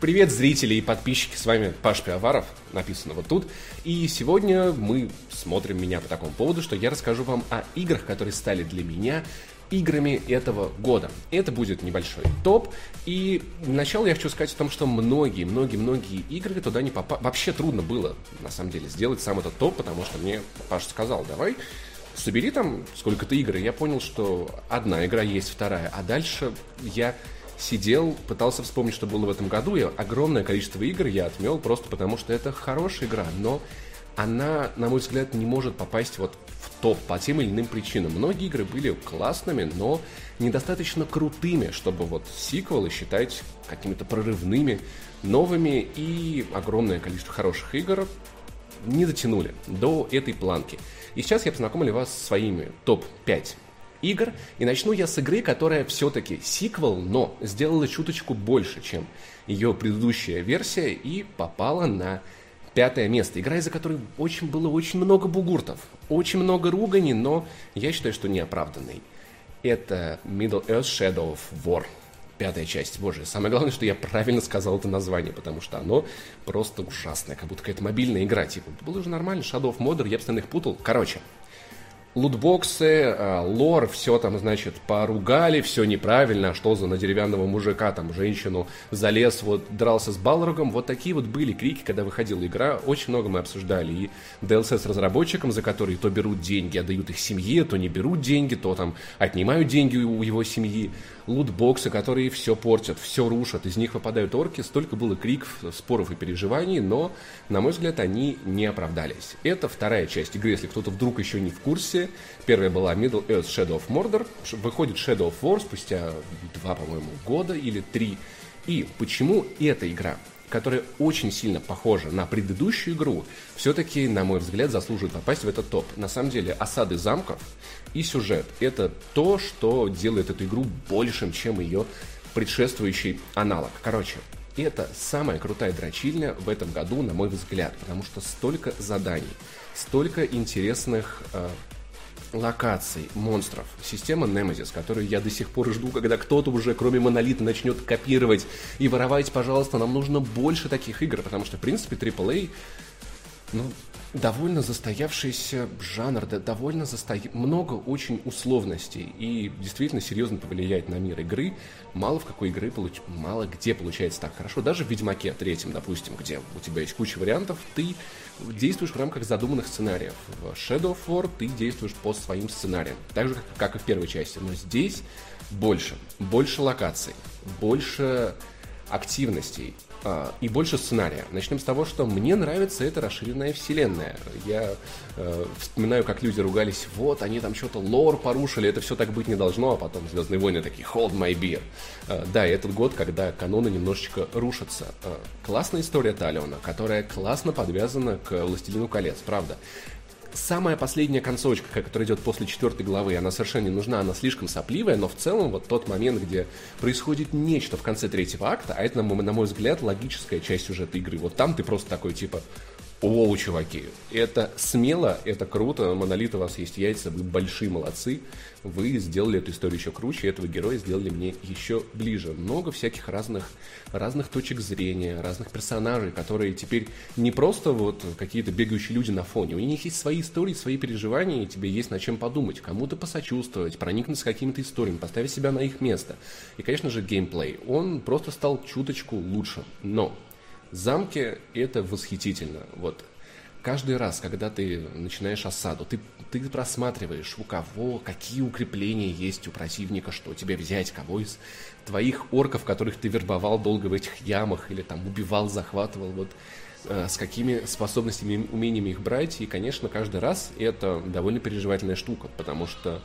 Привет, зрители и подписчики, с вами Паш Пиаваров, написано вот тут. И сегодня мы смотрим меня по такому поводу, что я расскажу вам о играх, которые стали для меня играми этого года. Это будет небольшой топ. И начало я хочу сказать о том, что многие, многие, многие игры туда не попали. Вообще трудно было, на самом деле, сделать сам этот топ, потому что мне Паша сказал, давай собери там сколько-то игр. И я понял, что одна игра есть, вторая. А дальше я сидел, пытался вспомнить, что было в этом году, и огромное количество игр я отмел просто потому, что это хорошая игра, но она, на мой взгляд, не может попасть вот в топ по тем или иным причинам. Многие игры были классными, но недостаточно крутыми, чтобы вот сиквелы считать какими-то прорывными, новыми, и огромное количество хороших игр не дотянули до этой планки. И сейчас я познакомлю вас с своими топ-5 игр. И начну я с игры, которая все-таки сиквел, но сделала чуточку больше, чем ее предыдущая версия и попала на пятое место. Игра, из-за которой очень было очень много бугуртов, очень много ругани, но я считаю, что неоправданный. Это Middle Earth Shadow of War. Пятая часть. Боже, самое главное, что я правильно сказал это название, потому что оно просто ужасное, как будто какая-то мобильная игра. Типа, было же нормально, Shadow of Mordor, я постоянно их путал. Короче, лутбоксы, а, лор, все там, значит, поругали, все неправильно, а что за на деревянного мужика, там, женщину залез, вот, дрался с Балрогом, вот такие вот были крики, когда выходила игра, очень много мы обсуждали, и DLC с разработчиком, за которые то берут деньги, отдают их семье, то не берут деньги, то там отнимают деньги у его семьи, лутбоксы, которые все портят, все рушат, из них выпадают орки, столько было криков, споров и переживаний, но, на мой взгляд, они не оправдались. Это вторая часть игры, если кто-то вдруг еще не в курсе. Первая была Middle Earth Shadow of Mordor, выходит Shadow of War спустя два, по-моему, года или три. И почему эта игра которая очень сильно похожа на предыдущую игру, все-таки, на мой взгляд, заслуживает попасть в этот топ. На самом деле, осады замков и сюжет – это то, что делает эту игру большим, чем ее предшествующий аналог. Короче, это самая крутая дрочильня в этом году, на мой взгляд, потому что столько заданий, столько интересных э, локаций, монстров. Система Nemesis, которую я до сих пор жду, когда кто-то уже, кроме Монолита, начнет копировать и воровать, пожалуйста, нам нужно больше таких игр, потому что, в принципе, AAA, ну, довольно застоявшийся жанр, да, довольно засто... много очень условностей и действительно серьезно повлияет на мир игры. Мало в какой игры получ... мало где получается так хорошо. Даже в Ведьмаке третьем, допустим, где у тебя есть куча вариантов, ты действуешь в рамках задуманных сценариев. В Shadow of War ты действуешь по своим сценариям, так же, как и в первой части. Но здесь больше, больше локаций, больше активностей, а, и больше сценария. Начнем с того, что мне нравится эта расширенная вселенная. Я э, вспоминаю, как люди ругались, вот, они там что-то лор порушили, это все так быть не должно, а потом Звездные войны такие, hold my beer. Э, да, этот год, когда каноны немножечко рушатся. Э, классная история Талиона, которая классно подвязана к Властелину колец, правда самая последняя концовочка, которая идет после четвертой главы, она совершенно не нужна, она слишком сопливая, но в целом вот тот момент, где происходит нечто в конце третьего акта, а это, на мой взгляд, логическая часть сюжета игры. Вот там ты просто такой, типа, Оу, чуваки, это смело, это круто, Монолит, у вас есть яйца, вы большие молодцы, вы сделали эту историю еще круче, этого героя сделали мне еще ближе. Много всяких разных, разных точек зрения, разных персонажей, которые теперь не просто вот какие-то бегающие люди на фоне, у них есть свои истории, свои переживания, и тебе есть над чем подумать, кому-то посочувствовать, проникнуться какими-то историями, поставить себя на их место. И, конечно же, геймплей, он просто стал чуточку лучше, но Замки — это восхитительно. Вот каждый раз, когда ты начинаешь осаду, ты, ты просматриваешь, у кого, какие укрепления есть у противника, что тебе взять, кого из твоих орков, которых ты вербовал долго в этих ямах, или там убивал, захватывал, вот э, с какими способностями, умениями их брать. И, конечно, каждый раз это довольно переживательная штука, потому что,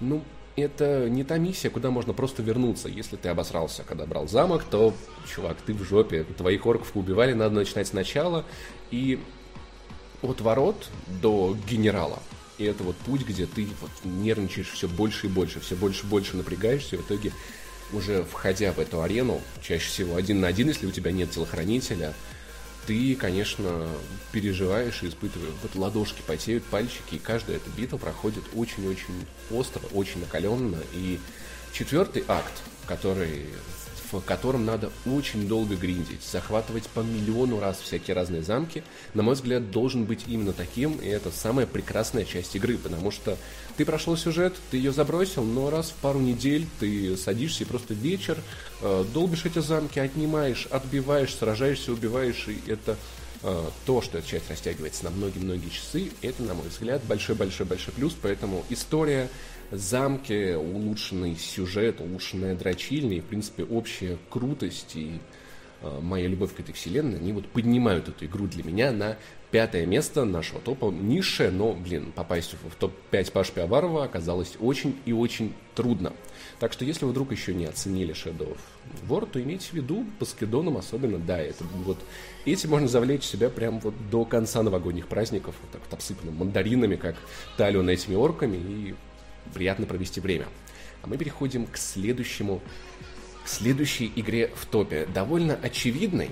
ну, это не та миссия, куда можно просто вернуться. Если ты обосрался, когда брал замок, то, чувак, ты в жопе. Твоих орков убивали, надо начинать сначала. И от ворот до генерала. И это вот путь, где ты вот нервничаешь все больше и больше, все больше и больше напрягаешься, и в итоге уже входя в эту арену, чаще всего один на один, если у тебя нет телохранителя, ты, конечно, переживаешь и испытываешь. Вот ладошки потеют, пальчики, и каждая эта битва проходит очень-очень остро, очень накаленно. И четвертый акт, который в котором надо очень долго гриндить, захватывать по миллиону раз всякие разные замки, на мой взгляд, должен быть именно таким, и это самая прекрасная часть игры, потому что ты прошел сюжет, ты ее забросил, но раз в пару недель ты садишься и просто вечер э, долбишь эти замки, отнимаешь, отбиваешь, сражаешься, убиваешь, и это э, то, что эта часть растягивается на многие-многие часы, это, на мой взгляд, большой-большой-большой плюс, поэтому история замки, улучшенный сюжет, улучшенная дрочильня и, в принципе, общая крутость и э, моя любовь к этой вселенной, они вот поднимают эту игру для меня на пятое место нашего топа. Низшее, но, блин, попасть в топ-5 Паш Пиаварова оказалось очень и очень трудно. Так что, если вы вдруг еще не оценили of War, то имейте в виду, по скидонам особенно, да, это вот этим можно завлечь себя прям вот до конца новогодних праздников, вот так вот обсыпанным мандаринами, как талию этими орками, и приятно провести время. А мы переходим к следующему, к следующей игре в топе. Довольно очевидной.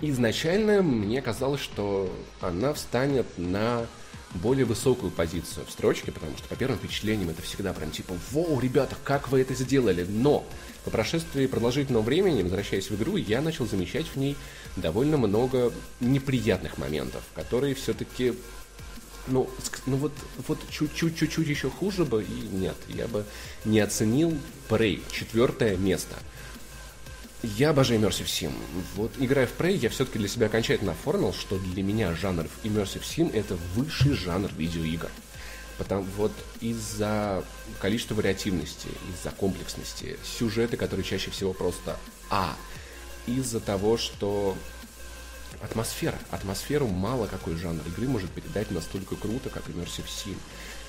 Изначально мне казалось, что она встанет на более высокую позицию в строчке, потому что по первым впечатлениям это всегда прям типа «Воу, ребята, как вы это сделали?» Но по прошествии продолжительного времени, возвращаясь в игру, я начал замечать в ней довольно много неприятных моментов, которые все-таки ну, ну вот, вот чуть-чуть-чуть еще хуже бы, и нет, я бы не оценил Prey, четвертое место. Я обожаю Immersive Sim. Вот играя в Prey, я все-таки для себя окончательно оформил, что для меня жанр Immersive Sim это высший жанр видеоигр. Потому вот из-за количества вариативности, из-за комплексности, сюжеты, которые чаще всего просто А, из-за того, что атмосфера. Атмосферу мало какой жанр игры может передать настолько круто, как Immersive Sim.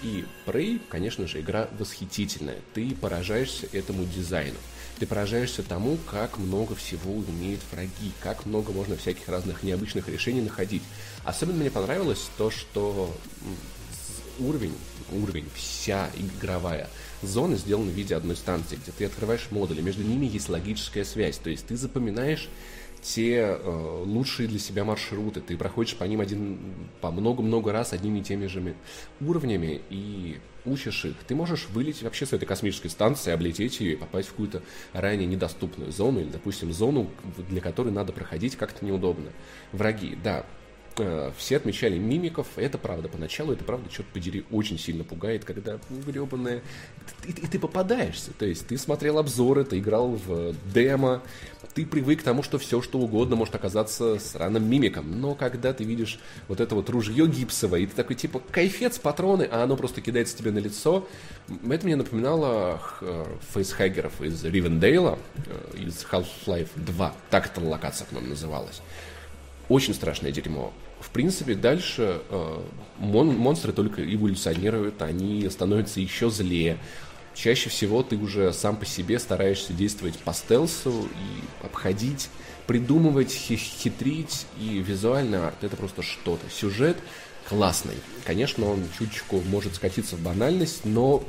И Prey, конечно же, игра восхитительная. Ты поражаешься этому дизайну. Ты поражаешься тому, как много всего умеют враги, как много можно всяких разных необычных решений находить. Особенно мне понравилось то, что уровень, уровень, вся игровая зона сделана в виде одной станции, где ты открываешь модули, между ними есть логическая связь, то есть ты запоминаешь те э, лучшие для себя маршруты. Ты проходишь по ним один, по много-много раз одними и теми же уровнями и учишь их. Ты можешь вылететь вообще с этой космической станции, облететь ее и попасть в какую-то ранее недоступную зону или, допустим, зону, для которой надо проходить как-то неудобно. Враги, да, все отмечали мимиков, это правда. Поначалу это правда, черт подери, очень сильно пугает, когда гребаная... И, и ты попадаешься. То есть ты смотрел обзоры, ты играл в демо, ты привык к тому, что все, что угодно может оказаться сраным мимиком. Но когда ты видишь вот это вот ружье гипсовое, и ты такой типа кайфец, патроны, а оно просто кидается тебе на лицо, это мне напоминало э, фейсхаггеров из Ривендейла, э, из Half-Life 2. Так эта локация, по-моему, называлась. Очень страшное дерьмо в принципе, дальше э, мон, монстры только эволюционируют, они становятся еще злее. Чаще всего ты уже сам по себе стараешься действовать по стелсу и обходить, придумывать, хитрить, и визуально арт это просто что-то. Сюжет классный. Конечно, он чуточку может скатиться в банальность, но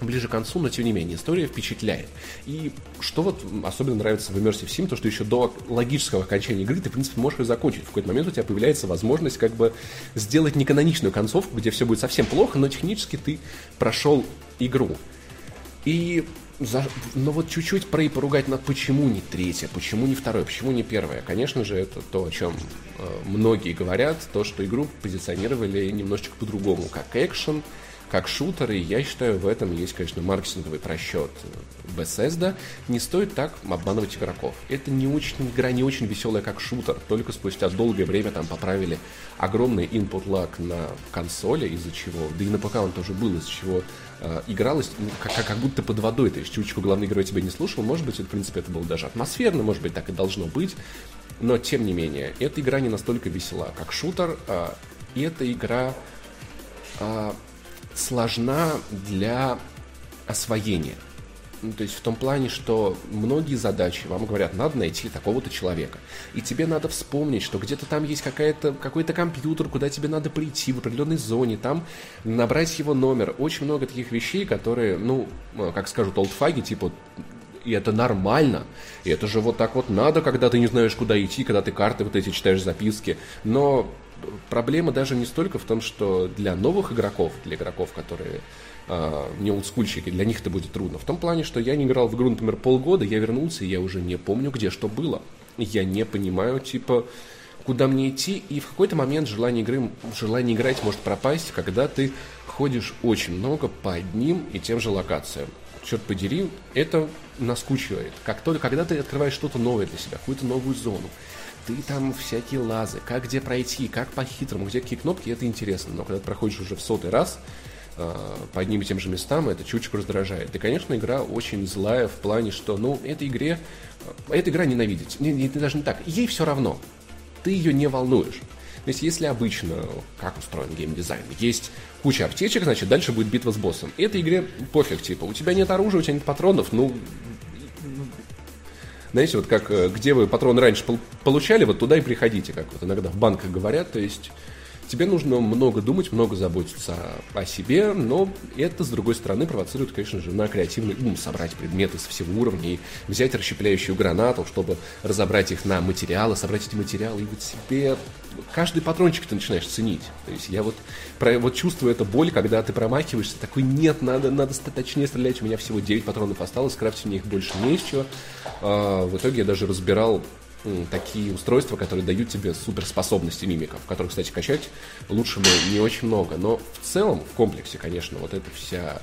ближе к концу, но тем не менее, история впечатляет. И что вот особенно нравится в Immersive Sim, то что еще до логического окончания игры ты, в принципе, можешь ее закончить. В какой-то момент у тебя появляется возможность как бы сделать неканоничную концовку, где все будет совсем плохо, но технически ты прошел игру. И за, но вот чуть-чуть про и поругать над почему не третье, почему не второе, почему не первое. Конечно же, это то, о чем э, многие говорят, то, что игру позиционировали немножечко по-другому, как экшен, как шутеры, я считаю, в этом есть, конечно, маркетинговый просчет Bethesda. Не стоит так обманывать игроков. Это не очень, игра не очень веселая, как шутер. Только спустя долгое время там поправили огромный input lag на консоли, из-за чего, да и на ПК он тоже был, из-за чего э, игралось как, как, будто под водой. То есть чучку главный герой тебя не слушал. Может быть, это, в принципе, это было даже атмосферно, может быть, так и должно быть. Но, тем не менее, эта игра не настолько весела, как шутер. Э, и эта игра э, сложна для освоения. Ну, то есть в том плане, что многие задачи вам говорят, надо найти такого-то человека. И тебе надо вспомнить, что где-то там есть какая-то, какой-то компьютер, куда тебе надо прийти в определенной зоне, там набрать его номер. Очень много таких вещей, которые, ну, как скажут олдфаги, типа, и это нормально. И это же вот так вот надо, когда ты не знаешь, куда идти, когда ты карты вот эти читаешь записки. Но проблема даже не столько в том, что для новых игроков, для игроков, которые э, не олдскульщики, для них это будет трудно. В том плане, что я не играл в игру, например, полгода, я вернулся, и я уже не помню, где что было. Я не понимаю, типа, куда мне идти, и в какой-то момент желание игры, желание играть может пропасть, когда ты ходишь очень много по одним и тем же локациям. Черт подери, это наскучивает. Как только, когда ты открываешь что-то новое для себя, какую-то новую зону, ты там всякие лазы, как где пройти, как по-хитрому, где какие кнопки, это интересно. Но когда ты проходишь уже в сотый раз э, по одним и тем же местам, это чуть-чуть раздражает. И, конечно, игра очень злая в плане, что, ну, этой игре, э, эта игра ненавидеть. Не, не, даже не так. Ей все равно. Ты ее не волнуешь. То есть, если обычно, как устроен геймдизайн, есть куча аптечек, значит, дальше будет битва с боссом. Этой игре пофиг, типа, у тебя нет оружия, у тебя нет патронов, ну, знаете, вот как, э, где вы патроны раньше получали, вот туда и приходите, как вот иногда в банках говорят, то есть тебе нужно много думать, много заботиться о себе, но это, с другой стороны, провоцирует, конечно же, на креативный ум собрать предметы со всего уровня и взять расщепляющую гранату, чтобы разобрать их на материалы, собрать эти материалы, и вот себе каждый патрончик ты начинаешь ценить. То есть я вот, про, вот чувствую эту боль, когда ты промахиваешься, такой, нет, надо, надо точнее стрелять, у меня всего 9 патронов осталось, скрафтить мне их больше не из чего. А, в итоге я даже разбирал такие устройства, которые дают тебе суперспособности мимиков, которые, кстати, качать лучше бы не очень много. Но в целом, в комплексе, конечно, вот эта вся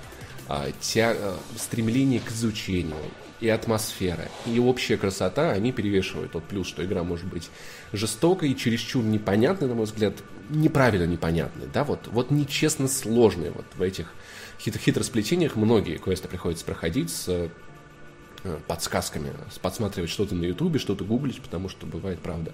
а, тя, а, стремление к изучению и атмосфера, и общая красота, они перевешивают тот плюс, что игра может быть жестокой чересчур непонятной, на мой взгляд, неправильно непонятной, да, вот, вот нечестно сложной вот в этих хит хитросплетениях многие квесты приходится проходить с подсказками, подсматривать что-то на ютубе, что-то гуглить, потому что бывает правда.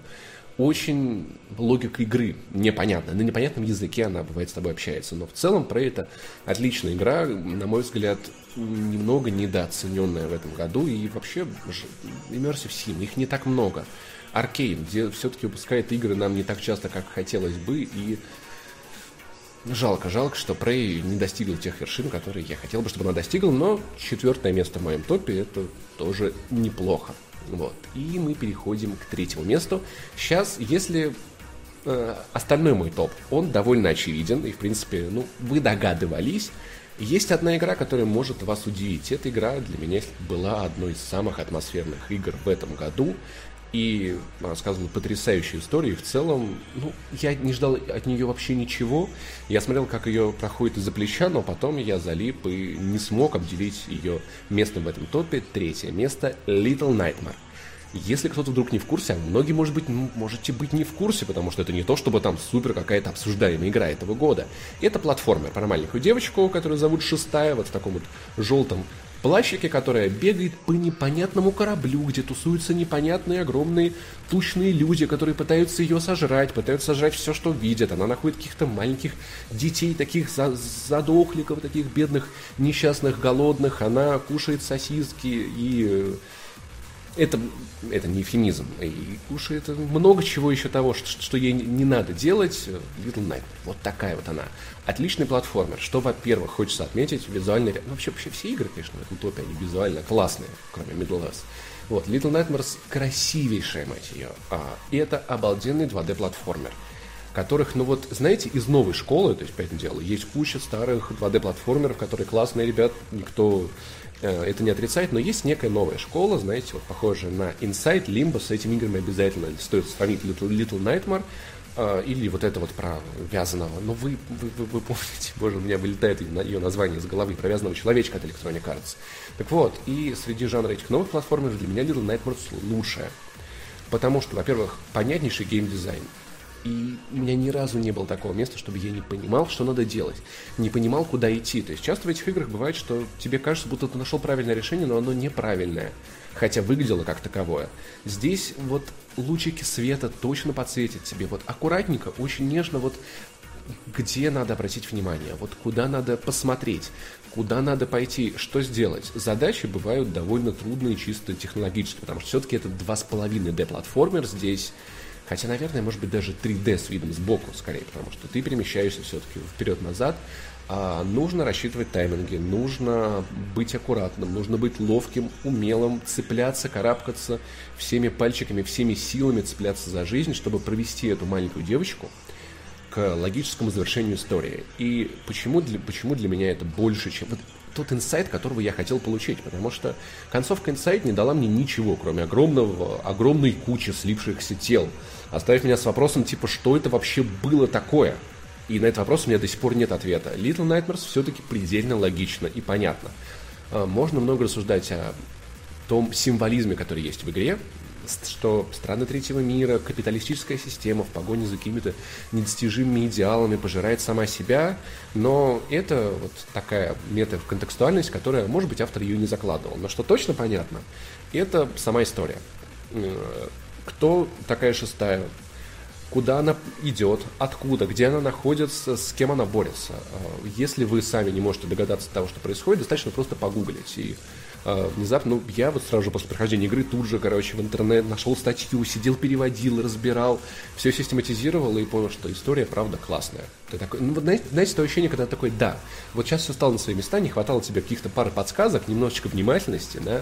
Очень логика игры непонятна. На непонятном языке она бывает с тобой общается. Но в целом про это отличная игра, на мой взгляд, немного недооцененная в этом году. И вообще Immersive Sim, их не так много. Аркейн, где все-таки выпускает игры нам не так часто, как хотелось бы, и Жалко, жалко, что Prey не достигла тех вершин, которые я хотел бы, чтобы она достигла, но четвертое место в моем топе это тоже неплохо. Вот. И мы переходим к третьему месту. Сейчас, если э, остальной мой топ, он довольно очевиден, и, в принципе, ну, вы догадывались, есть одна игра, которая может вас удивить. Эта игра для меня была одной из самых атмосферных игр в этом году и рассказывала потрясающую историю. В целом, ну, я не ждал от нее вообще ничего. Я смотрел, как ее проходит из-за плеча, но потом я залип и не смог обделить ее местом в этом топе. Третье место — Little Nightmare. Если кто-то вдруг не в курсе, а многие, может быть, можете быть не в курсе, потому что это не то, чтобы там супер какая-то обсуждаемая игра этого года. Это платформер про маленькую девочку, которую зовут Шестая, вот в таком вот желтом плащике, которая бегает по непонятному кораблю, где тусуются непонятные огромные тучные люди, которые пытаются ее сожрать, пытаются сожрать все, что видят. Она находит каких-то маленьких детей, таких задохликов, таких бедных, несчастных, голодных. Она кушает сосиски и э, это, это не эфемизм. И кушает много чего еще того, что, что ей не надо делать. Little Night. Вот такая вот она. Отличный платформер. Что, во-первых, хочется отметить, визуально... Ну, вообще, вообще все игры, конечно, в топе, они визуально классные, кроме Middle Earth. Вот, Little Nightmares красивейшая, мать ее. А, и это обалденный 2D-платформер которых, ну вот, знаете, из новой школы, то есть, по этому делу, есть куча старых 2D-платформеров, которые классные ребят, никто это не отрицает, но есть некая новая школа, знаете, вот похожая на Inside, Limbo, с этими играми обязательно стоит сравнить Little, Little Nightmare, э, или вот это вот про вязаного. Но вы, вы, вы, вы помните, боже, у меня вылетает ее название из головы, про вязаного человечка от Electronic Arts. Так вот, и среди жанра этих новых платформеров для меня Little Nightmares лучшая. Потому что, во-первых, понятнейший геймдизайн. И у меня ни разу не было такого места, чтобы я не понимал, что надо делать. Не понимал, куда идти. То есть часто в этих играх бывает, что тебе кажется, будто ты нашел правильное решение, но оно неправильное. Хотя выглядело как таковое. Здесь вот лучики света точно подсветят тебе. Вот аккуратненько, очень нежно вот где надо обратить внимание, вот куда надо посмотреть, куда надо пойти, что сделать. Задачи бывают довольно трудные чисто технологически, потому что все-таки это 2,5D платформер здесь Хотя, наверное, может быть даже 3D с видом сбоку скорее, потому что ты перемещаешься все-таки вперед-назад. А нужно рассчитывать тайминги, нужно быть аккуратным, нужно быть ловким, умелым, цепляться, карабкаться всеми пальчиками, всеми силами цепляться за жизнь, чтобы провести эту маленькую девочку к логическому завершению истории. И почему для, почему для меня это больше, чем... Вот тот инсайт, которого я хотел получить, потому что концовка инсайт не дала мне ничего, кроме огромного, огромной кучи слипшихся тел, оставив меня с вопросом типа, что это вообще было такое? И на этот вопрос у меня до сих пор нет ответа. Little Nightmares все-таки предельно логично и понятно. А, можно много рассуждать о том символизме, который есть в игре, что страны третьего мира, капиталистическая система в погоне за какими-то недостижимыми идеалами пожирает сама себя, но это вот такая мета-контекстуальность, которая, может быть, автор ее не закладывал. Но что точно понятно, это сама история. Кто такая шестая? Куда она идет, откуда, где она находится, с кем она борется. Э, если вы сами не можете догадаться того, что происходит, достаточно просто погуглить и э, внезапно, ну, я вот сразу же после прохождения игры тут же, короче, в интернет нашел статью, сидел, переводил, разбирал, все систематизировал и понял, что история, правда, классная. Ты такой, ну, вот, знаете, знаете, то ощущение, когда такой, да, вот сейчас все стало на свои места, не хватало тебе каких-то пары подсказок, немножечко внимательности, да,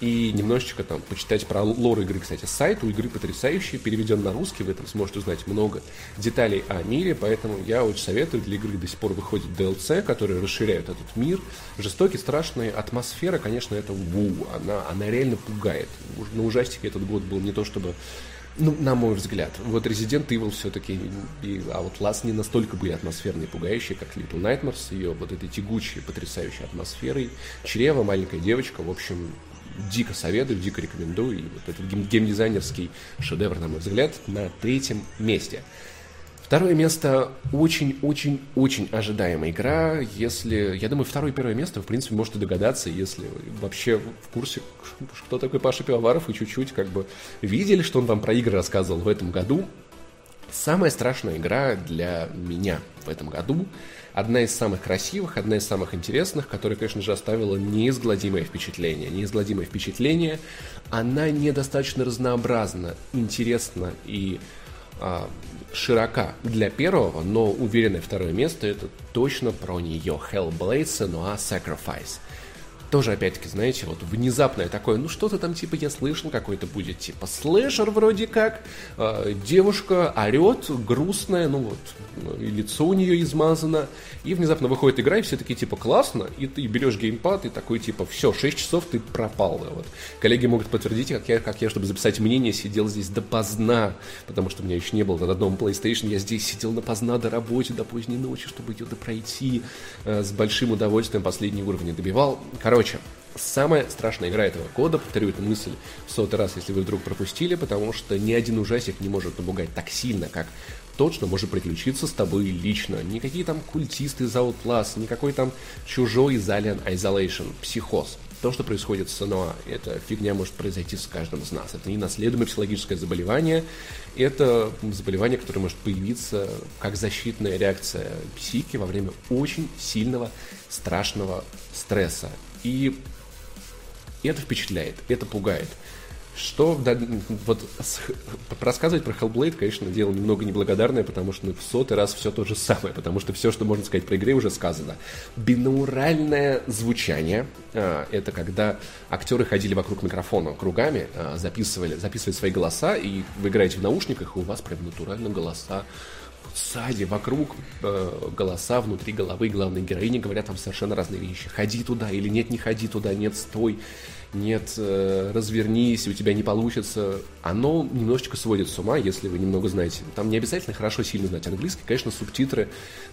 и немножечко там почитать про лор игры, кстати, сайт у игры потрясающий, переведен на русский, вы там сможете узнать много деталей о мире, поэтому я очень советую, для игры до сих пор выходит DLC, которые расширяют этот мир, жестокий, страшный, атмосфера, конечно, это ву, она, она реально пугает. На ужастике этот год был не то чтобы ну, на мой взгляд. Вот Resident Evil все-таки и Outlast не настолько были атмосферные и пугающие, как Little Nightmares, ее вот этой тягучей, потрясающей атмосферой. Чрево, маленькая девочка, в общем, дико советую, дико рекомендую. И вот этот геймдизайнерский шедевр, на мой взгляд, на третьем месте. Второе место очень-очень-очень ожидаемая игра. Если, я думаю, второе и первое место, в принципе, можете догадаться, если вообще в курсе, кто такой Паша Пивоваров, и чуть-чуть как бы видели, что он вам про игры рассказывал в этом году. Самая страшная игра для меня в этом году одна из самых красивых, одна из самых интересных, которая, конечно же, оставила неизгладимое впечатление. Неизгладимое впечатление, она недостаточно разнообразна, интересна и а, широка для первого, но уверенное второе место это точно про нее. Hellblade Senua Sacrifice тоже, опять-таки, знаете, вот внезапное такое, ну что-то там, типа, я слышал, какой-то будет, типа, слэшер вроде как, э, девушка орет, грустная, ну вот, и лицо у нее измазано, и внезапно выходит игра, и все такие, типа, классно, и ты берешь геймпад, и такой, типа, все, 6 часов ты пропал, вот. Коллеги могут подтвердить, как я, как я, чтобы записать мнение, сидел здесь допоздна, потому что у меня еще не было на одном PlayStation, я здесь сидел допоздна до работы, до поздней ночи, чтобы ее допройти, э, с большим удовольствием последние уровни добивал. Короче, Короче, самая страшная игра этого года, повторю эту мысль в сотый раз, если вы вдруг пропустили, потому что ни один ужастик не может напугать так сильно, как тот, что может приключиться с тобой лично. Никакие там культисты из Outlast, никакой там чужой из Alien Isolation, психоз. То, что происходит с Ноа, эта фигня может произойти с каждым из нас. Это ненаследуемое психологическое заболевание. Это заболевание, которое может появиться как защитная реакция психики во время очень сильного, страшного стресса. И это впечатляет, это пугает. Что да, вот с, рассказывать про Hellblade, конечно, дело немного неблагодарное, потому что ну, в сотый раз все то же самое, потому что все, что можно сказать про игры, уже сказано. Бинауральное звучание а, это когда актеры ходили вокруг микрофона кругами, а, записывали, записывали свои голоса, и вы играете в наушниках, и у вас прям натурально голоса сзади, вокруг э, голоса внутри головы главной героини говорят там совершенно разные вещи. Ходи туда или нет, не ходи туда, нет, стой, нет, э, развернись, у тебя не получится. Оно немножечко сводит с ума, если вы немного знаете. Там не обязательно хорошо сильно знать английский. Конечно, субтитры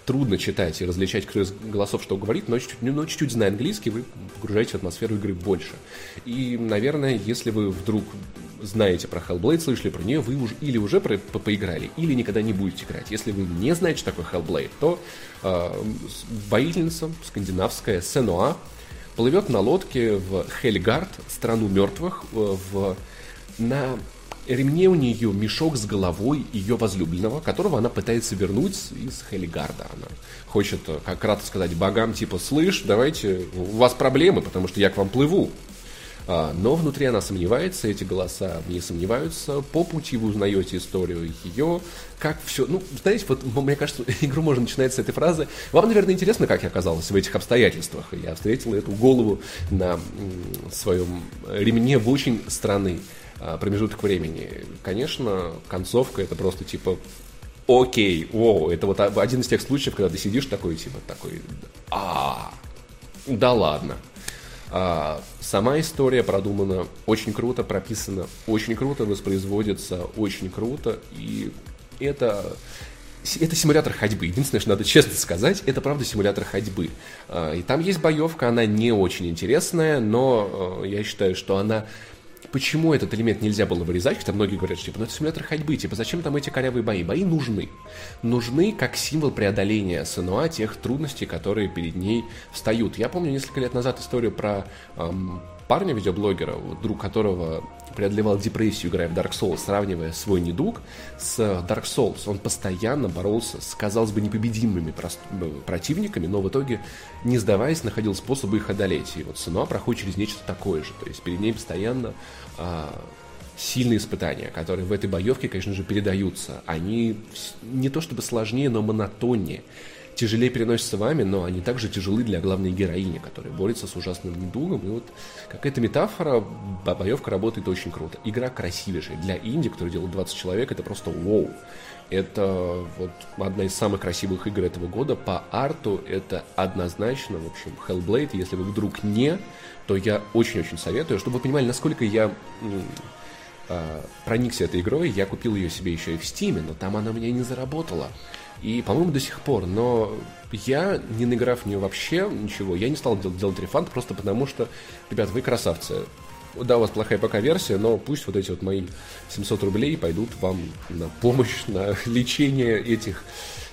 трудно читать и различать, кто из голосов что говорит, но чуть-чуть, но чуть-чуть зная английский, вы погружаете в атмосферу игры больше. И, наверное, если вы вдруг знаете про Hellblade, слышали про нее, вы уже или уже про, по поиграли, или никогда не будете играть. Если вы не знаете, что такое Hellblade, то э, воительница скандинавская Сенуа плывет на лодке в Хельгард, страну мертвых, э, в, на ремне у нее мешок с головой ее возлюбленного, которого она пытается вернуть из Хельгарда. Она хочет, э, как кратко сказать, богам, типа, слышь, давайте, у вас проблемы, потому что я к вам плыву. А, но внутри она сомневается, эти голоса не сомневаются. По пути вы узнаете историю ее, как все... Ну, знаете, вот мне кажется, игру можно начинать с этой фразы. Вам, наверное, интересно, как я оказалась в этих обстоятельствах. Я встретил эту голову на своем ремне в очень странный а, промежуток времени. Конечно, концовка это просто типа окей, о, это вот один из тех случаев, когда ты сидишь такой, типа, такой, а, да ладно. А, сама история продумана очень круто, прописана очень круто, воспроизводится очень круто, и это это симулятор ходьбы. Единственное, что надо честно сказать, это правда симулятор ходьбы. А, и там есть боевка, она не очень интересная, но а, я считаю, что она почему этот элемент нельзя было вырезать, хотя многие говорят, что типа, ну это симулятор ходьбы, типа, зачем там эти корявые бои? Бои нужны. Нужны как символ преодоления Сенуа тех трудностей, которые перед ней встают. Я помню несколько лет назад историю про эм, парня, видеоблогера, друг которого преодолевал депрессию, играя в Dark Souls, сравнивая свой недуг с Dark Souls. Он постоянно боролся с, казалось бы, непобедимыми э, противниками, но в итоге, не сдаваясь, находил способы их одолеть. И вот Сенуа проходит через нечто такое же. То есть перед ней постоянно сильные испытания, которые в этой боевке, конечно же, передаются. Они не то чтобы сложнее, но монотоннее тяжелее переносятся вами, но они также тяжелы для главной героини, которая борется с ужасным недугом. И вот какая-то метафора, боевка работает очень круто. Игра красивейшая. Для инди, который делал 20 человек, это просто вау. Это вот одна из самых красивых игр этого года. По арту это однозначно, в общем, Hellblade. Если вы вдруг не, то я очень-очень советую, чтобы вы понимали, насколько я э, проникся этой игрой. Я купил ее себе еще и в Steam, но там она у меня не заработала. И, по-моему, до сих пор. Но я, не наиграв в нее вообще ничего, я не стал делать, делать рефанд, просто потому что, ребят, вы красавцы. Да, у вас плохая пока-версия, но пусть вот эти вот мои 700 рублей пойдут вам на помощь, на лечение этих,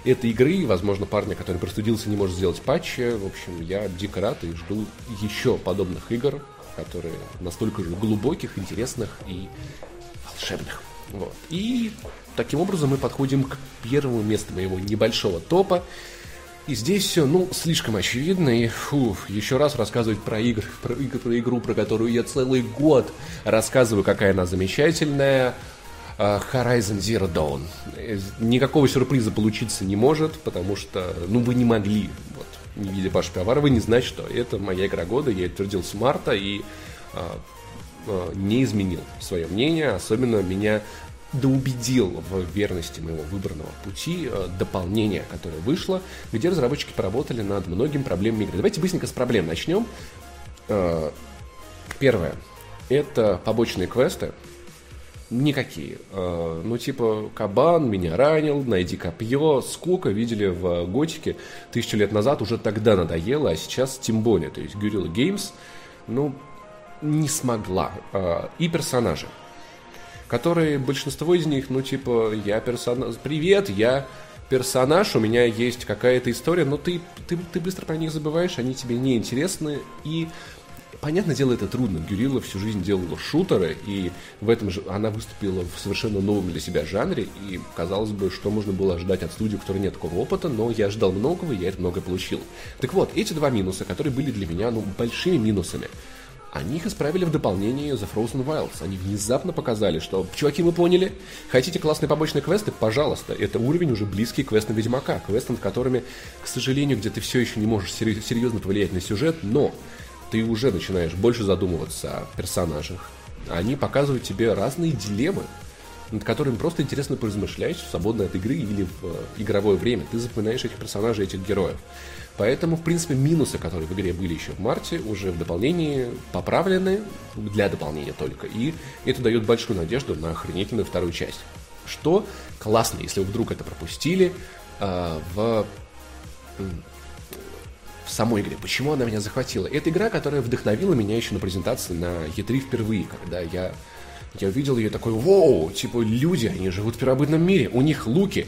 этой игры. Возможно, парня, который простудился, не может сделать патчи. В общем, я дико рад и жду еще подобных игр, которые настолько же глубоких, интересных и волшебных. Вот. И таким образом мы подходим к первому месту моего небольшого топа. И здесь все, ну, слишком очевидно, и фу, еще раз рассказывать про игры, про, про игру, про которую я целый год рассказываю, какая она замечательная. А, Horizon Zero Dawn. Э, никакого сюрприза получиться не может, потому что, ну, вы не могли, вот, не видя Паши Пиавара, вы не знаете, что это моя игра года, я утвердил с марта и а, а, не изменил свое мнение, особенно меня доубедил в верности моего выбранного пути э, дополнение, которое вышло, где разработчики поработали над многими проблемами игры. Давайте быстренько с проблем начнем. Э, первое. Это побочные квесты. Никакие. Э, ну, типа, кабан меня ранил, найди копье, сколько видели в Готике тысячу лет назад, уже тогда надоело, а сейчас тем более. То есть Guerrilla Games, ну, не смогла. И персонажи которые большинство из них, ну, типа, я персонаж, привет, я персонаж, у меня есть какая-то история, но ты, ты, ты быстро про них забываешь, они тебе не интересны, и понятное дело, это трудно. Гюрилла всю жизнь делала шутеры, и в этом же она выступила в совершенно новом для себя жанре, и казалось бы, что можно было ожидать от студии, у которой нет такого опыта, но я ждал многого, и я это многое получил. Так вот, эти два минуса, которые были для меня, ну, большими минусами, они их исправили в дополнении The Frozen Wilds. Они внезапно показали, что, чуваки, вы поняли, хотите классные побочные квесты? Пожалуйста. Это уровень уже близкий к квестам Ведьмака. Квесты, над которыми, к сожалению, где ты все еще не можешь серьезно повлиять на сюжет, но ты уже начинаешь больше задумываться о персонажах. Они показывают тебе разные дилеммы, над которыми просто интересно поразмышлять в свободное от игры или в э, игровое время. Ты запоминаешь этих персонажей, этих героев. Поэтому, в принципе, минусы, которые в игре были еще в марте, уже в дополнении поправлены для дополнения только. И это дает большую надежду на охренительную вторую часть. Что классно, если вы вдруг это пропустили э, в, самой игре. Почему она меня захватила? Это игра, которая вдохновила меня еще на презентации на E3 впервые, когда я я увидел ее такой, вау, типа люди, они живут в первобытном мире, у них луки,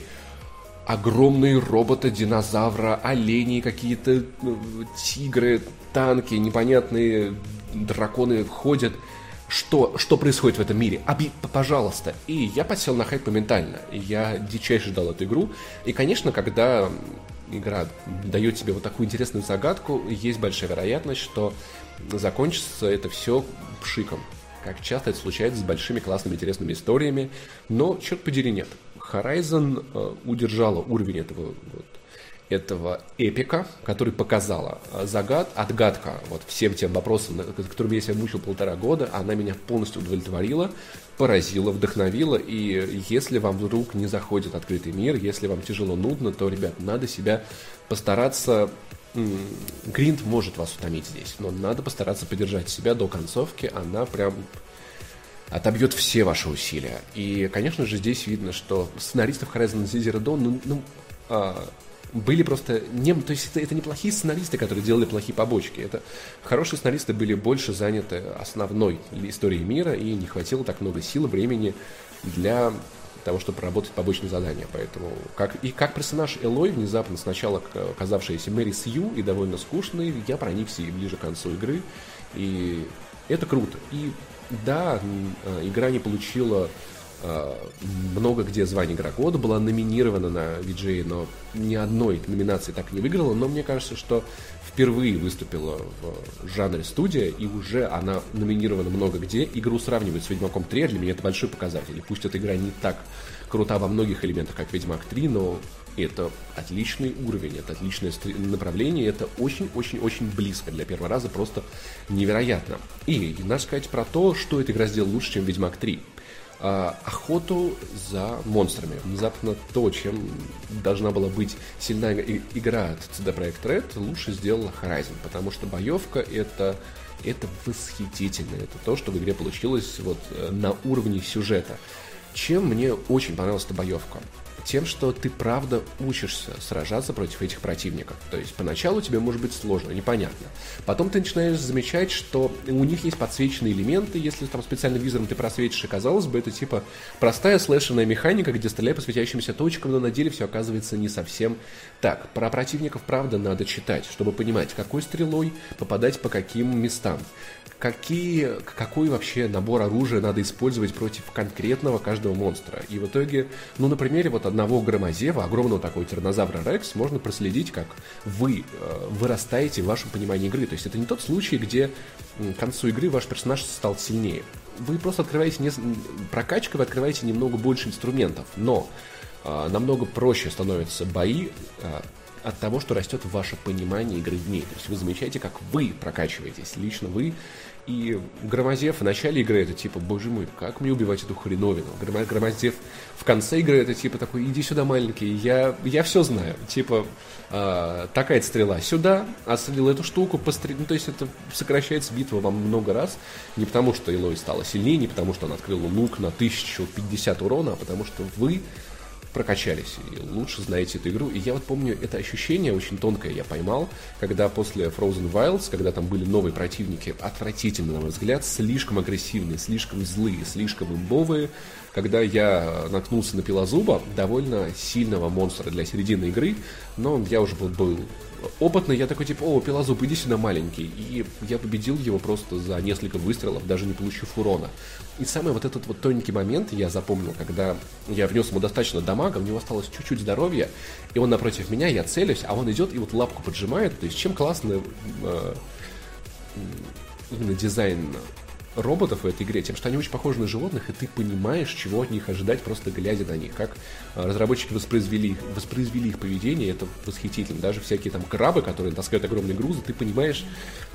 огромные роботы, динозавра, олени, какие-то ну, тигры, танки, непонятные драконы ходят. Что, что происходит в этом мире? Оби, пожалуйста. И я подсел на хайп моментально. Я дичайше ждал эту игру. И, конечно, когда игра дает тебе вот такую интересную загадку, есть большая вероятность, что закончится это все пшиком. Как часто это случается с большими классными интересными историями, но, черт подери, нет. Horizon э, удержала уровень этого, вот, этого эпика, который показала э, загад, отгадка вот всем тем вопросам, которыми я себя мучил полтора года, она меня полностью удовлетворила, поразила, вдохновила, и если вам вдруг не заходит открытый мир, если вам тяжело, нудно, то, ребят, надо себя постараться Гринд может вас утомить здесь, но надо постараться поддержать себя до концовки. Она прям отобьет все ваши усилия. И, конечно же, здесь видно, что сценаристов Horizon Zero Dawn, ну, ну а, были просто не, то есть это, это не плохие сценаристы, которые делали плохие побочки. Это хорошие сценаристы были больше заняты основной историей мира и не хватило так много сил, времени для того, чтобы проработать побочные задания. Поэтому как, и как персонаж Элой, внезапно сначала оказавшаяся Мэри Сью и довольно скучной, я проникся и ближе к концу игры. И это круто. И да, э, игра не получила много где звание игра года, была номинирована на VGA, но ни одной номинации так и не выиграла, но мне кажется, что впервые выступила в жанре студия, и уже она номинирована много где. Игру сравнивают с Ведьмаком 3, а для меня это большой показатель. И пусть эта игра не так крута во многих элементах, как Ведьмак 3, но это отличный уровень, это отличное направление, это очень-очень-очень близко для первого раза, просто невероятно. И надо сказать про то, что эта игра сделала лучше, чем Ведьмак 3 а, охоту за монстрами. Внезапно то, чем должна была быть сильная игра от CD Projekt Red, лучше сделала Horizon, потому что боевка это это восхитительно. Это то, что в игре получилось вот э, на уровне сюжета. Чем мне очень понравилась эта боевка? Тем, что ты правда учишься сражаться против этих противников. То есть поначалу тебе может быть сложно, непонятно. Потом ты начинаешь замечать, что у них есть подсвеченные элементы, если там специальным визором ты просветишь, и казалось бы, это типа простая слэшенная механика, где стреляй по светящимся точкам, но на деле все оказывается не совсем так. Про противников, правда, надо читать, чтобы понимать, какой стрелой попадать по каким местам какие, какой вообще набор оружия надо использовать против конкретного каждого монстра. И в итоге, ну, на примере вот одного громозева, огромного такого тиранозавра Рекс, можно проследить, как вы э, вырастаете в вашем понимании игры. То есть это не тот случай, где к концу игры ваш персонаж стал сильнее. Вы просто открываете, не... прокачкой вы открываете немного больше инструментов, но э, намного проще становятся бои, э, от того, что растет ваше понимание игры в ней. То есть вы замечаете, как вы прокачиваетесь, лично вы. И Громозев в начале игры это типа, боже мой, как мне убивать эту хреновину? Громозев в конце игры это типа такой, иди сюда, маленький, я, я все знаю. Типа, э, такая стрела сюда, отстрелил эту штуку, пострел... ну, то есть это сокращается битва вам много раз. Не потому, что Илой стала сильнее, не потому, что она открыла лук на 1050 урона, а потому что вы прокачались и лучше знаете эту игру. И я вот помню это ощущение очень тонкое я поймал, когда после Frozen Wilds, когда там были новые противники, отвратительно, на мой взгляд, слишком агрессивные, слишком злые, слишком имбовые, когда я наткнулся на Пилозуба, довольно сильного монстра для середины игры, но я уже был, был опытный, я такой, типа, о, Пилозуб, иди сюда, маленький. И я победил его просто за несколько выстрелов, даже не получив урона. И самый вот этот вот тоненький момент я запомнил, когда я внес ему достаточно дамага, у него осталось чуть-чуть здоровья, и он напротив меня, я целюсь, а он идет и вот лапку поджимает. То есть чем классно э, именно дизайн роботов в этой игре тем, что они очень похожи на животных, и ты понимаешь, чего от них ожидать, просто глядя на них. Как а, разработчики воспроизвели воспроизвели их поведение, это восхитительно. Даже всякие там крабы, которые таскают огромные грузы, ты понимаешь,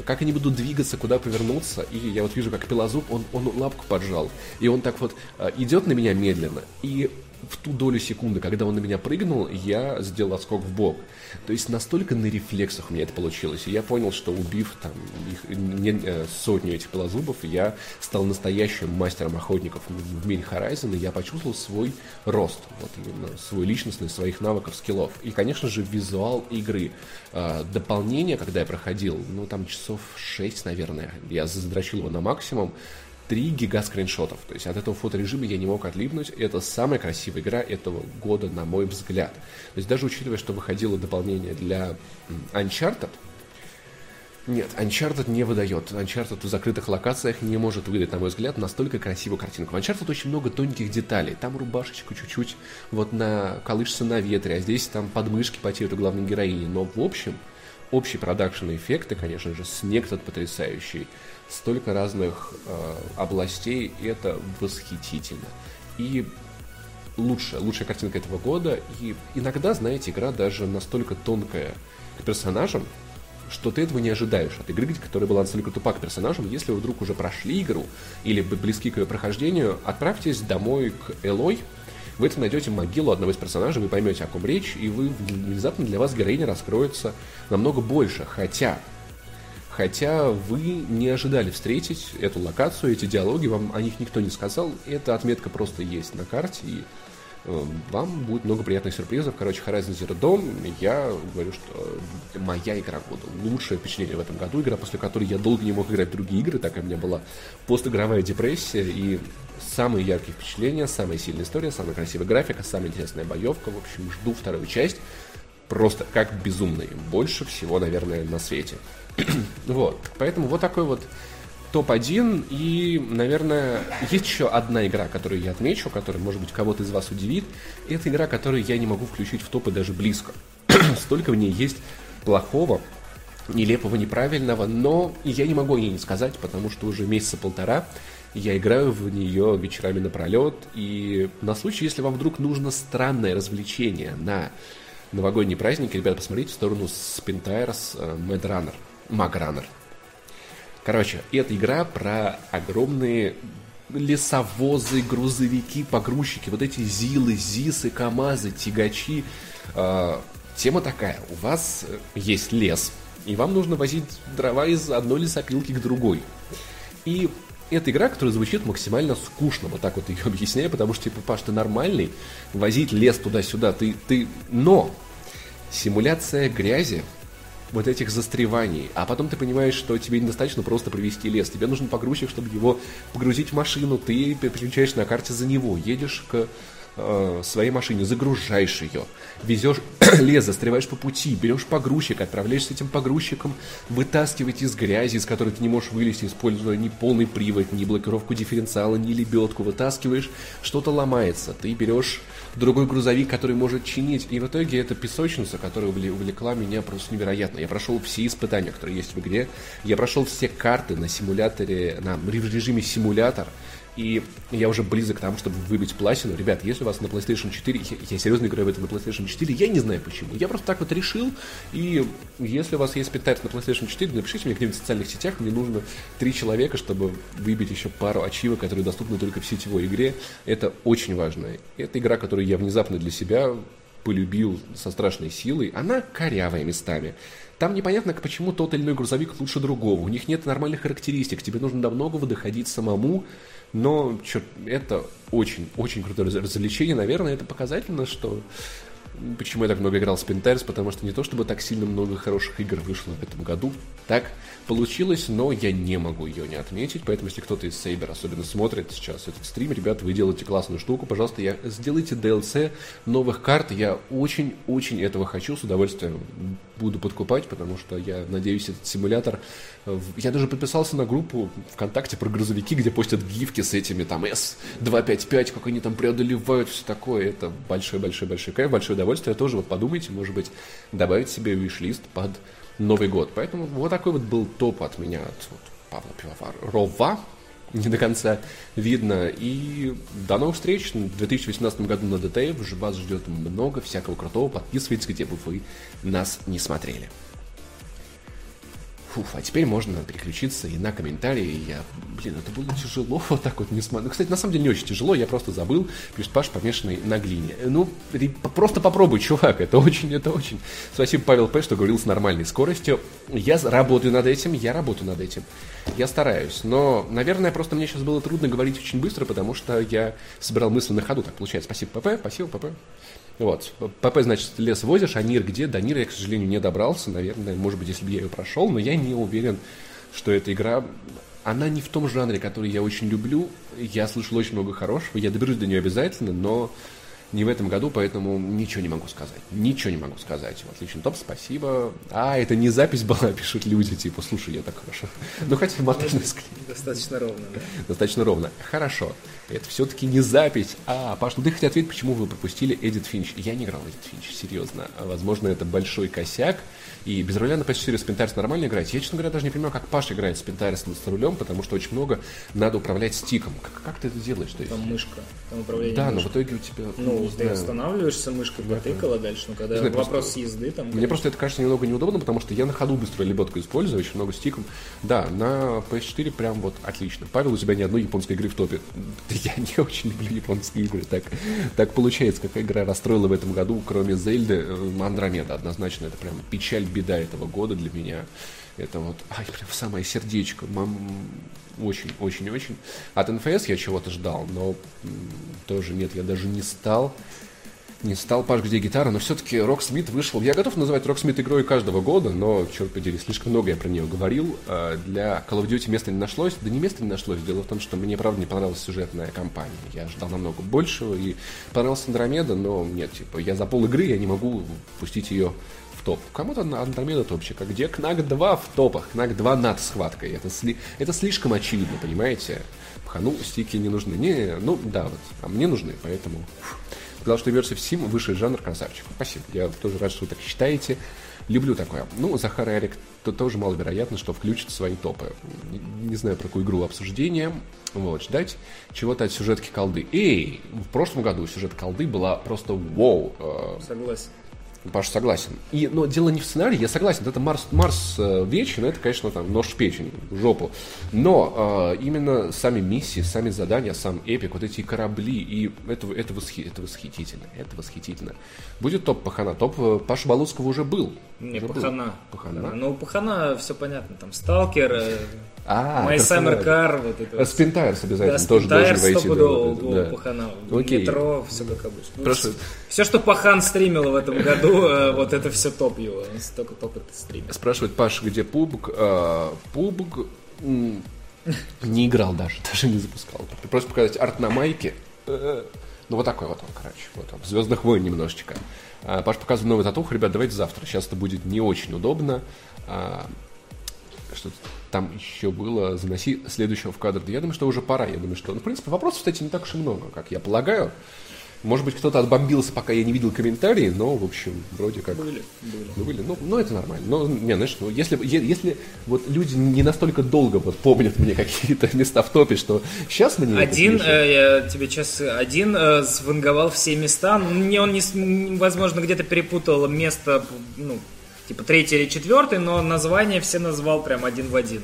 как они будут двигаться, куда повернуться. И я вот вижу, как Пелозуб, он, он лапку поджал, и он так вот а, идет на меня медленно, и в ту долю секунды, когда он на меня прыгнул, я сделал отскок в бок. То есть настолько на рефлексах у меня это получилось. И я понял, что убив там их, не, э, сотню этих полозубов, я стал настоящим мастером охотников в мире Horizon, и я почувствовал свой рост, вот именно свой личностный, своих навыков, скиллов. И, конечно же, визуал игры. А, дополнение, когда я проходил, ну, там часов 6, наверное, я задрочил его на максимум, 3 гига скриншотов. То есть от этого фоторежима я не мог отлипнуть. Это самая красивая игра этого года, на мой взгляд. То есть даже учитывая, что выходило дополнение для Uncharted, нет, Uncharted не выдает. Uncharted в закрытых локациях не может выдать, на мой взгляд, настолько красивую картинку. В Uncharted очень много тонких деталей. Там рубашечку чуть-чуть вот на колышется на ветре, а здесь там подмышки потеют у главной героини. Но в общем, общий продакшн эффекты, конечно же, снег тот потрясающий столько разных э, областей, и это восхитительно. И лучшая, лучшая картинка этого года. И иногда, знаете, игра даже настолько тонкая к персонажам, что ты этого не ожидаешь от игры, которая была настолько тупа к персонажам. Если вы вдруг уже прошли игру или близки к ее прохождению, отправьтесь домой к Элой, вы там найдете могилу одного из персонажей, вы поймете, о ком речь, и вы внезапно для вас героиня раскроется намного больше. Хотя, хотя вы не ожидали встретить эту локацию, эти диалоги, вам о них никто не сказал, эта отметка просто есть на карте, и э, вам будет много приятных сюрпризов. Короче, Horizon Zero Dawn, я говорю, что моя игра года. Лучшее впечатление в этом году. Игра, после которой я долго не мог играть в другие игры, так как у меня была постигровая депрессия, и самые яркие впечатления, самая сильная история, самая красивая графика, самая интересная боевка. В общем, жду вторую часть. Просто как безумный. Больше всего, наверное, на свете. вот. Поэтому вот такой вот топ-1. И, наверное, есть еще одна игра, которую я отмечу, которая, может быть, кого-то из вас удивит. Это игра, которую я не могу включить в топы даже близко. Столько в ней есть плохого, нелепого, неправильного, но я не могу ей не сказать, потому что уже месяца полтора я играю в нее вечерами напролет, и на случай, если вам вдруг нужно странное развлечение на новогодний праздник, ребята, посмотрите в сторону Spintires uh, Mad Runner, Runner. Короче, это игра про огромные лесовозы, грузовики, погрузчики, вот эти ЗИЛы, ЗИСы, КАМАЗы, тягачи. Э, тема такая, у вас есть лес, и вам нужно возить дрова из одной лесопилки к другой. И это игра, которая звучит максимально скучно, вот так вот ее объясняю, потому что, типа, Паш, ты нормальный, возить лес туда-сюда, ты, ты... Но симуляция грязи, вот этих застреваний, а потом ты понимаешь, что тебе недостаточно просто провести лес, тебе нужен погрузчик, чтобы его погрузить в машину, ты переключаешь на карте за него, едешь к э, своей машине, загружаешь ее, везешь лес, застреваешь по пути, берешь погрузчик, отправляешься этим погрузчиком вытаскивать из грязи, из которой ты не можешь вылезти, используя ни полный привод, ни блокировку дифференциала, ни лебедку, вытаскиваешь, что-то ломается, ты берешь другой грузовик, который может чинить, и в итоге это песочница, которая увлекла меня просто невероятно. Я прошел все испытания, которые есть в игре, я прошел все карты на симуляторе, на режиме симулятор, и я уже близок к тому, чтобы выбить платину. Ребят, если у вас на PlayStation 4, я, я серьезно играю в это на PlayStation 4, я не знаю почему. Я просто так вот решил, и если у вас есть питайп на PlayStation 4, напишите мне где-нибудь в социальных сетях, мне нужно три человека, чтобы выбить еще пару ачивок, которые доступны только в сетевой игре. Это очень важно. Это игра, которую я внезапно для себя полюбил со страшной силой. Она корявая местами. Там непонятно, почему тот или иной грузовик лучше другого. У них нет нормальных характеристик. Тебе нужно до многого доходить самому. Но, черт, это очень-очень крутое развлечение. Наверное, это показательно, что Почему я так много играл в Spinter's? Потому что не то чтобы так сильно много хороших игр вышло в этом году. Так получилось, но я не могу ее не отметить. Поэтому, если кто-то из Saber особенно смотрит сейчас этот стрим, ребят, вы делаете классную штуку. Пожалуйста, я, сделайте DLC новых карт. Я очень-очень этого хочу. С удовольствием буду подкупать, потому что я надеюсь, этот симулятор... Я даже подписался на группу ВКонтакте про грузовики, где постят гифки с этими там S255, как они там преодолевают, все такое. Это большой-большой-большой кайф, большое удовольствие тоже вот подумайте, может быть, добавить себе виш-лист под Новый год. Поэтому вот такой вот был топ от меня, от вот, Павла Пивоварова. Не до конца видно. И до новых встреч в 2018 году на DTF. Вас ждет много всякого крутого. Подписывайтесь, где бы вы нас не смотрели. Фуф, а теперь можно переключиться и на комментарии. Я, блин, это было тяжело вот так вот не смотрю. Ну, кстати, на самом деле не очень тяжело, я просто забыл. Пишет Паш, помешанный на глине. Ну, просто попробуй, чувак, это очень, это очень. Спасибо, Павел П., что говорил с нормальной скоростью. Я работаю над этим, я работаю над этим. Я стараюсь. Но, наверное, просто мне сейчас было трудно говорить очень быстро, потому что я собирал мысли на ходу. Так получается. Спасибо, ПП, спасибо, ПП. Вот. ПП, значит, лес возишь, а Нир где? До Нира я, к сожалению, не добрался. Наверное, может быть, если бы я ее прошел, но я не уверен, что эта игра... Она не в том жанре, который я очень люблю. Я слышал очень много хорошего. Я доберусь до нее обязательно, но не в этом году, поэтому ничего не могу сказать. Ничего не могу сказать. Отличный топ, спасибо. А, это не запись была, пишут люди, типа, слушай, я так хорошо. Ну, хотя монтажный склей. Достаточно ровно, да? Достаточно ровно. Хорошо. Это все-таки не запись. А, Паш, ну ты хоть ответь, почему вы пропустили Эдит Финч? Я не играл Эдит Финч, серьезно. Возможно, это большой косяк. И без руля на PS4 с Pentaris нормально играть. Я, честно говоря, даже не понимаю, как Паша играет с с рулем, потому что очень много надо управлять стиком. Как, как ты это делаешь? То есть... Там мышка, там управление Да, мышкой. но в итоге у тебя... Ну, ты знаю. останавливаешься мышкой, потыкала дальше, но когда знаю, вопрос просто- езды, там... Мне просто это кажется немного неудобно, потому что я на ходу быстро леботку использую, очень много стиком. Да, на PS4 прям вот отлично. Павел, у тебя ни одной японской игры в топе. Я не очень люблю японские игры. Так, так получается, какая игра расстроила в этом году, кроме Зельды, э, Андромеда. Однозначно, это прям печаль, беда этого года для меня. Это вот, ай, прям в самое сердечко. Мам, очень, очень, очень. От НФС я чего-то ждал, но тоже нет, я даже не стал. Не стал Паш, где гитара, но все-таки Rocksmith вышел. Я готов называть Rocksmith игрой каждого года, но, черт подери, слишком много я про нее говорил. А, Для Call of Duty места не нашлось. Да не места не нашлось. Дело в том, что мне, правда, не понравилась сюжетная кампания. Я ждал намного большего, и понравилась Андромеда, но нет, типа, я за пол игры я не могу пустить ее топ. Кому-то Андромеда топчик, а где Кнак 2 в топах? Кнак 2 над схваткой. Это, сли- это слишком очевидно, понимаете? Пхану стики не нужны. Не, ну да, вот, а мне нужны, поэтому... Сказал, что версия в Steam высший жанр красавчик. Спасибо. Я тоже рад, что вы так считаете. Люблю такое. Ну, Захар и Арик, то тоже маловероятно, что включат свои топы. Не, не знаю, про какую игру обсуждения. Вот, ждать чего-то от сюжетки колды. Эй, в прошлом году сюжет колды была просто вау. Э, Согласен. Паша согласен. И, но дело не в сценарии, я согласен, это Марс, Марс э, вечен, это, конечно, там нож в печень, в жопу. Но э, именно сами миссии, сами задания, сам эпик, вот эти корабли, и это, это, восхи- это восхитительно, это восхитительно. Будет топ Пахана, топ э, Паша Балуцкого уже был. Не, Уже был. пахана. Пахана. Ну, у пахана все понятно. Там сталкер, э, А, My Summer. Car, вот это вот. Спинтайрс обязательно Да, тоже должен войти. стопудово да, пахана. Окей. Метро, все как обычно. Просто- Все, что пахан стримил в этом году, э, вот это все топ его. Он столько топ это стримит. Спрашивает Паша, где пубг? А, пубг не играл даже, даже не запускал. Просто показать арт на майке. Э, Ну, вот такой вот он, короче. Вот он. Звездных войн немножечко. Паш показывает новый татух. Ребят, давайте завтра. Сейчас это будет не очень удобно. Что там еще было? Заноси следующего в кадр. Я думаю, что уже пора. Я думаю, что... Ну, в принципе, вопросов, кстати, не так уж и много, как я полагаю. Может быть, кто-то отбомбился, пока я не видел комментарии, но, в общем, вроде как... Были, были. Ну, были. Ну, ну, это нормально. Но, не, знаешь, ну, если, если вот люди не настолько долго вот помнят мне какие-то места в топе, что сейчас мне Один, э, я тебе сейчас один э, сванговал все места. Ну, Мне он, не, возможно, где-то перепутал место, ну, типа третий или четвертый, но название все назвал прям один в один.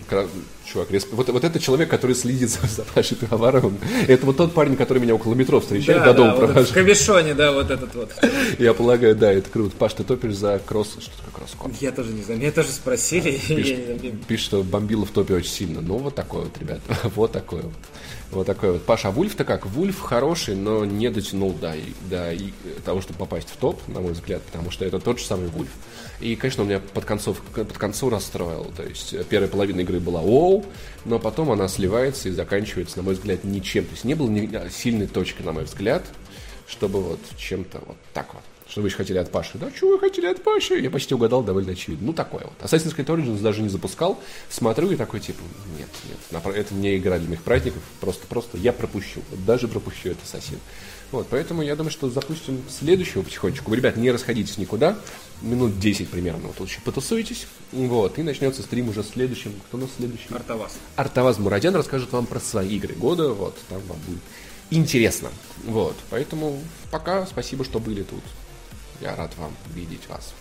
Чувак, респ- вот, вот это человек, который следит за, за Пашей Пивоваровым, это вот тот парень, который меня около метро встречает, до дома вот этот в провожает. кабишоне, да, вот этот вот. Я полагаю, да, это круто. Паш, ты топишь за кросс... Что такое кросс-код? Я тоже не знаю, меня тоже спросили. не знаю. Пишет, что бомбило в топе очень сильно. Ну, вот такой вот, ребят. Вот такой вот. Вот такой вот. Паша, а Вульф-то как? Вульф хороший, но не дотянул до, до и- того, чтобы попасть в топ, на мой взгляд, потому что это тот же самый Вульф. И, конечно, он меня под, концов, под концу расстроил. То есть э, первая половина игры была оу, но потом она сливается и заканчивается, на мой взгляд, ничем. То есть не было сильной точки, на мой взгляд, чтобы вот чем-то вот так вот. Что вы еще хотели от Паши? Да, что вы хотели от Паши? Я почти угадал, довольно очевидно. Ну, такое вот. Assassin's Creed Origins даже не запускал. Смотрю и такой, типа, нет, нет, это не игра для моих праздников. Просто, просто я пропущу. Даже пропущу этот Assassin. Вот, поэтому я думаю, что запустим следующего потихонечку. Вы, ребят, не расходитесь никуда. Минут 10 примерно. Вот тут еще потусуйтесь. Вот, и начнется стрим уже следующим. Кто у нас следующий? Артавас. Артаваз Мурадян расскажет вам про свои игры года. Вот, там вам будет интересно. Вот, поэтому пока. Спасибо, что были тут. Я рад вам видеть вас.